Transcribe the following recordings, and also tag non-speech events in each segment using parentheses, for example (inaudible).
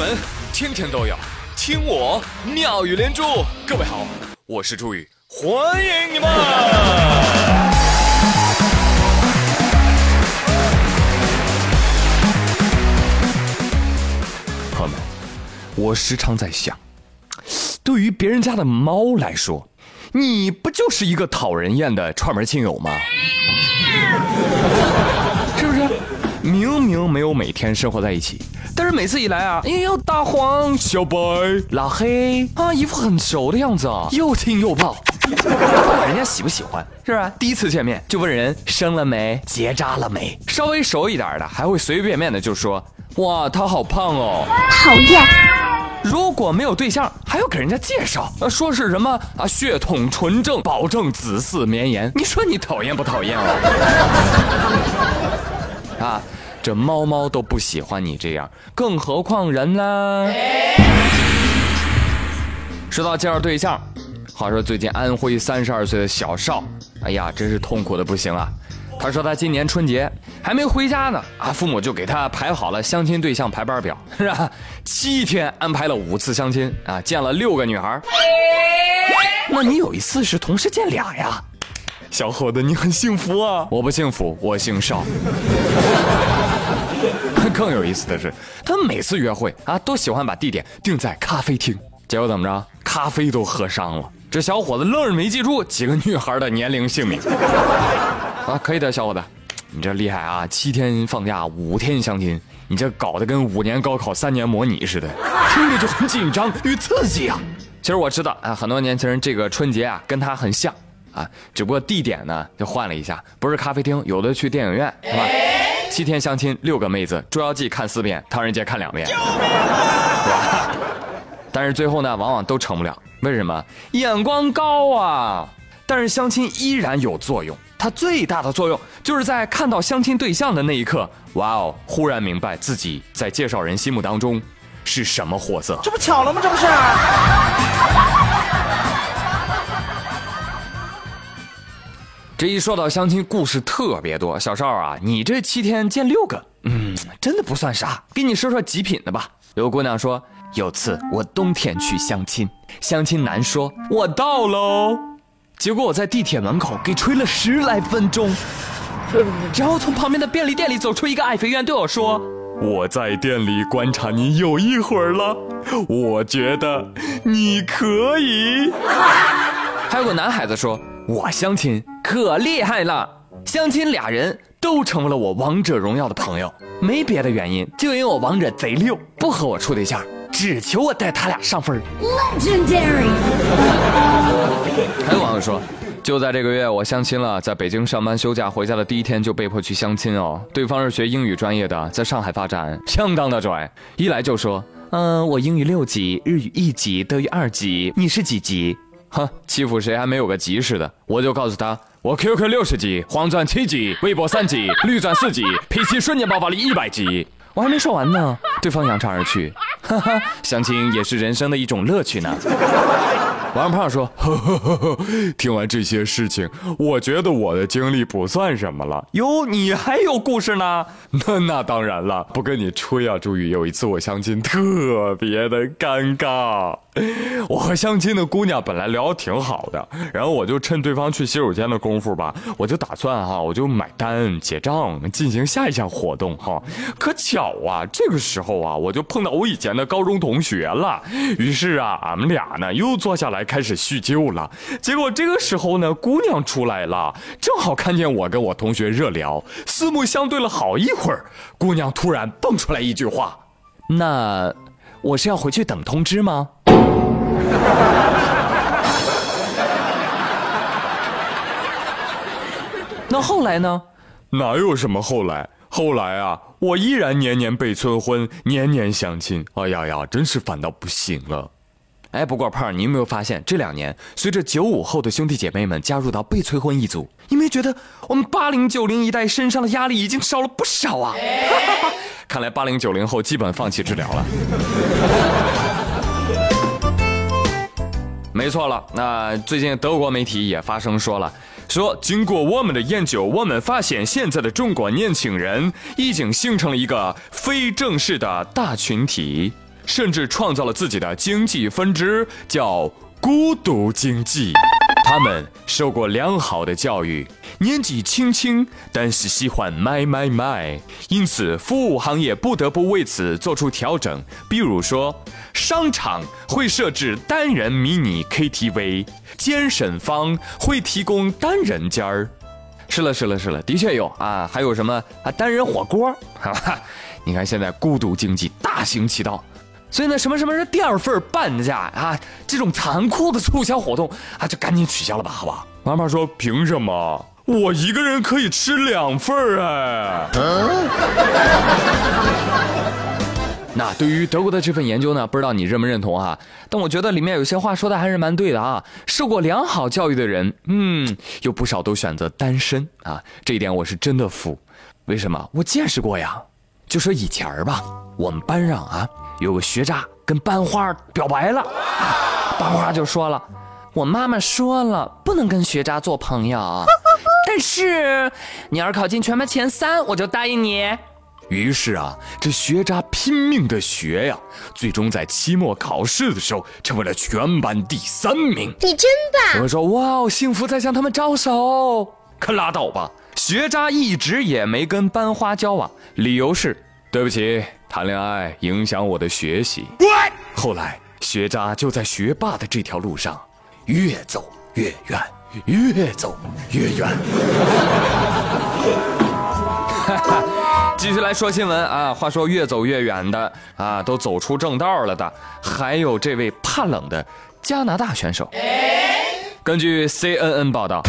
闻天天都有，听我妙语连珠。各位好，我是朱宇，欢迎你们。朋友们，我时常在想，对于别人家的猫来说，你不就是一个讨人厌的串门亲友吗？明明没有每天生活在一起，但是每次一来啊，哎呦，大黄、小白、老黑啊，一副很熟的样子啊，又亲又抱，不 (laughs) 管人家喜不喜欢，是吧？第一次见面就问人生了没、结扎了没，稍微熟一点的还会随随便便的就说，哇，他好胖哦，讨厌。如果没有对象，还要给人家介绍，呃，说是什么啊，血统纯正，保证子嗣绵延。你说你讨厌不讨厌啊？啊，这猫猫都不喜欢你这样，更何况人呢？说到介绍对象，话说最近安徽三十二岁的小邵，哎呀，真是痛苦的不行啊。他说他今年春节还没回家呢，啊，父母就给他排好了相亲对象排班表，是吧？七天安排了五次相亲啊，见了六个女孩。那你有一次是同时见俩呀？小伙子，你很幸福啊！我不幸福，我姓邵。(laughs) 更有意思的是，他每次约会啊，都喜欢把地点定在咖啡厅，结果怎么着？咖啡都喝伤了。这小伙子愣是没记住几个女孩的年龄、姓名。(laughs) 啊，可以的，小伙子，你这厉害啊！七天放假，五天相亲，你这搞得跟五年高考三年模拟似的，听着就很紧张与刺激啊！其实我知道啊，很多年轻人这个春节啊，跟他很像啊，只不过地点呢就换了一下，不是咖啡厅，有的去电影院，是吧？七天相亲，六个妹子，《捉妖记》看四遍，《唐人街》看两遍，是吧？(laughs) 但是最后呢，往往都成不了，为什么？眼光高啊！但是相亲依然有作用，它最大的作用就是在看到相亲对象的那一刻，哇哦，忽然明白自己在介绍人心目当中是什么货色。这不巧了吗？这不是。这一说到相亲，故事特别多。小邵啊，你这七天见六个，嗯，真的不算啥。给你说说极品的吧。有个姑娘说，有次我冬天去相亲，相亲男说我到喽，结果我在地铁门口给吹了十来分钟，然后从旁边的便利店里走出一个爱妃院对我说，我在店里观察你有一会儿了，我觉得你可以。(laughs) 还有个男孩子说。我相亲可厉害了，相亲俩人都成为了我王者荣耀的朋友，没别的原因，就因为我王者贼溜，不和我处对象，只求我带他俩上分。Legendary。还有网友说，就在这个月我相亲了，在北京上班休假回家的第一天就被迫去相亲哦，对方是学英语专业的，在上海发展，相当的拽，一来就说，嗯，我英语六级，日语一级，德语二级，你是几级？哼，欺负谁还没有个级似的，我就告诉他，我 QQ 六十级，黄钻七级，微博三级，绿钻四级脾气瞬间爆发力一百级。我还没说完呢，对方扬长而去。哈哈，相亲也是人生的一种乐趣呢。王胖说：“呵呵呵呵，听完这些事情，我觉得我的经历不算什么了。哟，你还有故事呢？那那当然了，不跟你吹啊，朱宇。有一次我相亲特别的尴尬，(laughs) 我和相亲的姑娘本来聊得挺好的，然后我就趁对方去洗手间的功夫吧，我就打算哈，我就买单结账，进行下一项活动哈。可巧啊，这个时候啊，我就碰到我以前的高中同学了。于是啊，俺们俩呢又坐下来。”开始叙旧了，结果这个时候呢，姑娘出来了，正好看见我跟我同学热聊，四目相对了好一会儿，姑娘突然蹦出来一句话：“那我是要回去等通知吗？” (laughs) 那后来呢？哪有什么后来？后来啊，我依然年年被催婚，年年相亲，哎呀呀，真是烦到不行了。哎，不过胖儿，你有没有发现这两年，随着九五后的兄弟姐妹们加入到被催婚一族，你没觉得我们八零九零一代身上的压力已经少了不少啊？(laughs) 看来八零九零后基本放弃治疗了。(laughs) 没错了，那最近德国媒体也发声说了，说经过我们的研究，我们发现现在的中国年轻人已经形成了一个非正式的大群体。甚至创造了自己的经济分支，叫孤独经济。他们受过良好的教育，年纪轻轻，但是喜欢买买买，因此服务行业不得不为此做出调整。比如说，商场会设置单人迷你 KTV，健身房会提供单人间儿。是了，是了，是了，的确有啊，还有什么啊，单人火锅，哈哈。你看现在孤独经济大行其道。所以呢，什么什么是第二份半价啊？这种残酷的促销活动啊，就赶紧取消了吧，好不好？妈妈说：“凭什么？我一个人可以吃两份儿哎。(laughs) ”那对于德国的这份研究呢，不知道你认不认同啊？但我觉得里面有些话说的还是蛮对的啊。受过良好教育的人，嗯，有不少都选择单身啊。这一点我是真的服。为什么？我见识过呀。就说以前吧，我们班上啊。有个学渣跟班花表白了，班花就说了：“我妈妈说了，不能跟学渣做朋友，(laughs) 但是你要是考进全班前三，我就答应你。”于是啊，这学渣拼命的学呀，最终在期末考试的时候成为了全班第三名。你真棒！我说哇，幸福在向他们招手。可拉倒吧，学渣一直也没跟班花交往，理由是对不起。谈恋爱影响我的学习。后来，学渣就在学霸的这条路上越走越远，越走越远。(laughs) 继续来说新闻啊！话说越走越远的啊，都走出正道了的，还有这位怕冷的加拿大选手。根据 CNN 报道。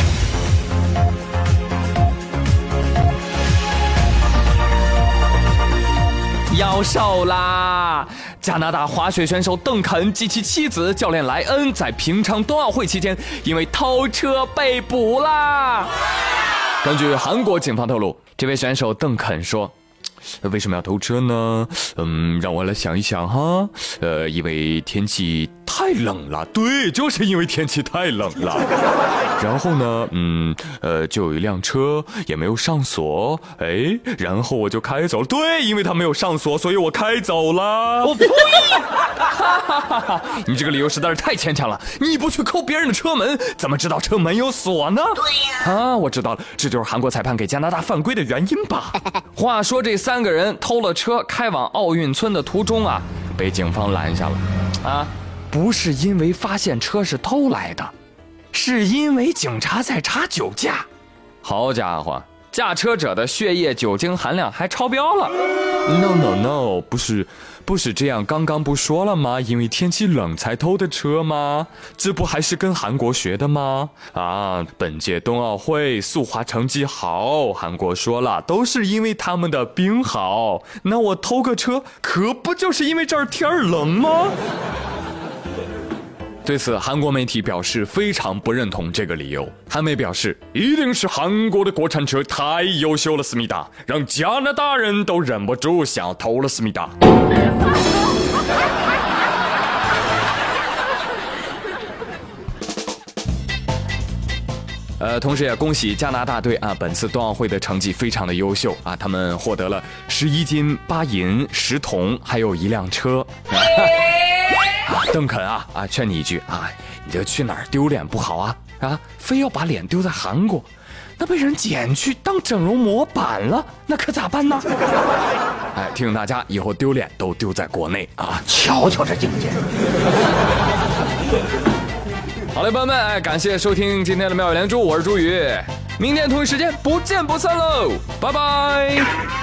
要瘦啦！加拿大滑雪选手邓肯及其妻子教练莱恩在平昌冬奥会期间因为偷车被捕啦。根据韩国警方透露，这位选手邓肯说。为什么要偷车呢？嗯，让我来想一想哈。呃，因为天气太冷了。对，就是因为天气太冷了。(laughs) 然后呢，嗯，呃，就有一辆车也没有上锁，哎，然后我就开走了。对，因为他没有上锁，所以我开走了。我呸！(laughs) 你这个理由实在是太牵强了。你不去扣别人的车门，怎么知道车门有锁呢？对呀。啊，我知道了，这就是韩国裁判给加拿大犯规的原因吧？话说这三个人偷了车开往奥运村的途中啊，被警方拦下了。啊，不是因为发现车是偷来的，是因为警察在查酒驾。好家伙，驾车者的血液酒精含量还超标了。No no no，不是。不是这样，刚刚不说了吗？因为天气冷才偷的车吗？这不还是跟韩国学的吗？啊，本届冬奥会速滑成绩好，韩国说了，都是因为他们的冰好。那我偷个车，可不就是因为这儿天冷吗？对此，韩国媒体表示非常不认同这个理由。韩媒表示，一定是韩国的国产车太优秀了，思密达，让加拿大人都忍不住想要偷了思密达。呃，同时也恭喜加拿大队啊，本次冬奥会的成绩非常的优秀啊，他们获得了十一金八银十铜，还有一辆车。(laughs) 邓肯啊啊，劝你一句啊，你这去哪儿丢脸不好啊啊，非要把脸丢在韩国，那被人捡去当整容模板了，那可咋办呢？(laughs) 哎，提醒大家以后丢脸都丢在国内啊！瞧瞧这境界。(laughs) 好嘞，朋友们，哎，感谢收听今天的妙语连珠，我是朱宇，明天同一时间不见不散喽，拜拜。